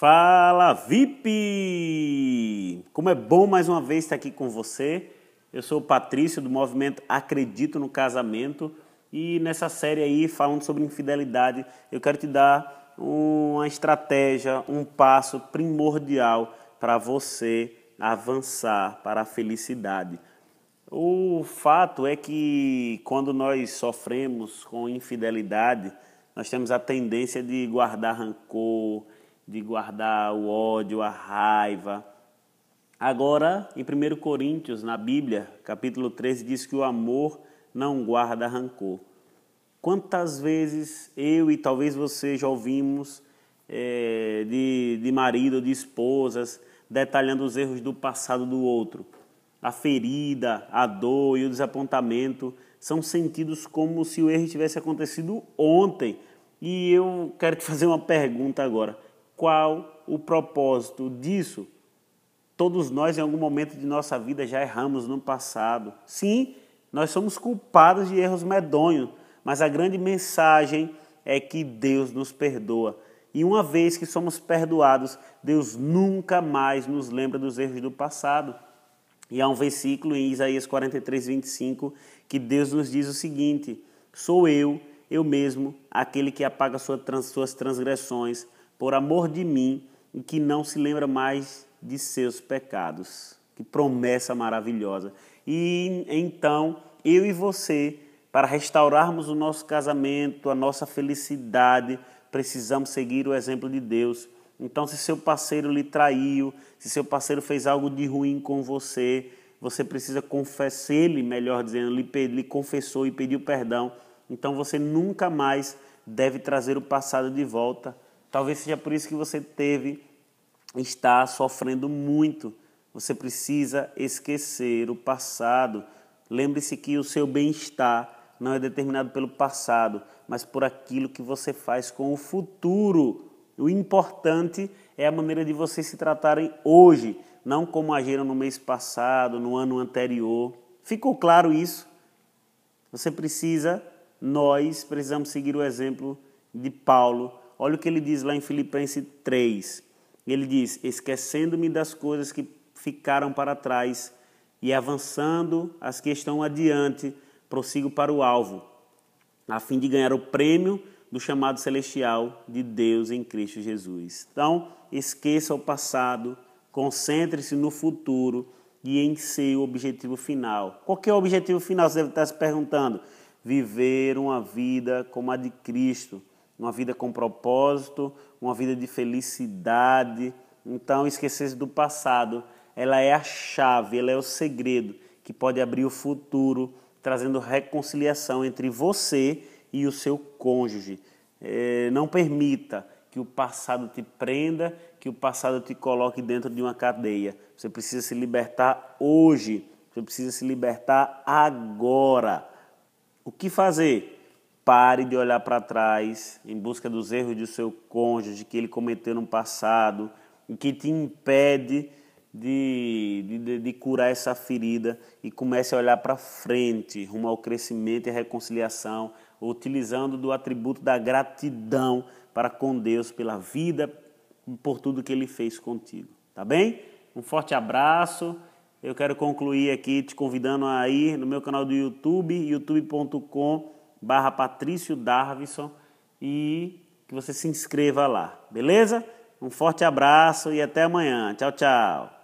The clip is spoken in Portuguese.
Fala VIP! Como é bom mais uma vez estar aqui com você. Eu sou o Patrício do movimento Acredito no Casamento e nessa série aí falando sobre infidelidade, eu quero te dar uma estratégia, um passo primordial para você avançar para a felicidade. O fato é que quando nós sofremos com infidelidade, nós temos a tendência de guardar rancor, de guardar o ódio, a raiva. Agora, em 1 Coríntios, na Bíblia, capítulo 13, diz que o amor não guarda rancor. Quantas vezes eu e talvez você já ouvimos é, de, de marido de esposas detalhando os erros do passado do outro? A ferida, a dor e o desapontamento são sentidos como se o erro tivesse acontecido ontem. E eu quero te fazer uma pergunta agora qual o propósito disso? Todos nós, em algum momento de nossa vida, já erramos no passado. Sim, nós somos culpados de erros medonhos, mas a grande mensagem é que Deus nos perdoa. E uma vez que somos perdoados, Deus nunca mais nos lembra dos erros do passado. E há um versículo em Isaías 43, 25, que Deus nos diz o seguinte: Sou eu, eu mesmo, aquele que apaga suas transgressões por amor de mim e que não se lembra mais de seus pecados. Que promessa maravilhosa. E então, eu e você, para restaurarmos o nosso casamento, a nossa felicidade, precisamos seguir o exemplo de Deus. Então, se seu parceiro lhe traiu, se seu parceiro fez algo de ruim com você, você precisa confessar, ele, melhor dizendo, lhe, lhe confessou e pediu perdão. Então, você nunca mais deve trazer o passado de volta Talvez seja por isso que você teve, está sofrendo muito. Você precisa esquecer o passado. Lembre-se que o seu bem-estar não é determinado pelo passado, mas por aquilo que você faz com o futuro. O importante é a maneira de vocês se tratarem hoje, não como agiram no mês passado, no ano anterior. Ficou claro isso? Você precisa, nós precisamos seguir o exemplo de Paulo Olha o que ele diz lá em Filipenses 3. Ele diz: Esquecendo-me das coisas que ficaram para trás e avançando as que estão adiante, prossigo para o alvo, a fim de ganhar o prêmio do chamado celestial de Deus em Cristo Jesus. Então, esqueça o passado, concentre-se no futuro e em seu objetivo final. Qual é o objetivo final? Você deve estar se perguntando. Viver uma vida como a de Cristo uma vida com propósito, uma vida de felicidade. Então, esquecer do passado, ela é a chave, ela é o segredo que pode abrir o futuro, trazendo reconciliação entre você e o seu cônjuge. É, não permita que o passado te prenda, que o passado te coloque dentro de uma cadeia. Você precisa se libertar hoje, você precisa se libertar agora. O que fazer? Pare de olhar para trás em busca dos erros do seu cônjuge que ele cometeu no passado e que te impede de, de, de curar essa ferida e comece a olhar para frente, rumo ao crescimento e reconciliação, utilizando do atributo da gratidão para com Deus pela vida por tudo que Ele fez contigo. Tá bem? Um forte abraço. Eu quero concluir aqui te convidando a ir no meu canal do YouTube, youtube.com barra Patrício Darvison e que você se inscreva lá, beleza? Um forte abraço e até amanhã. Tchau, tchau.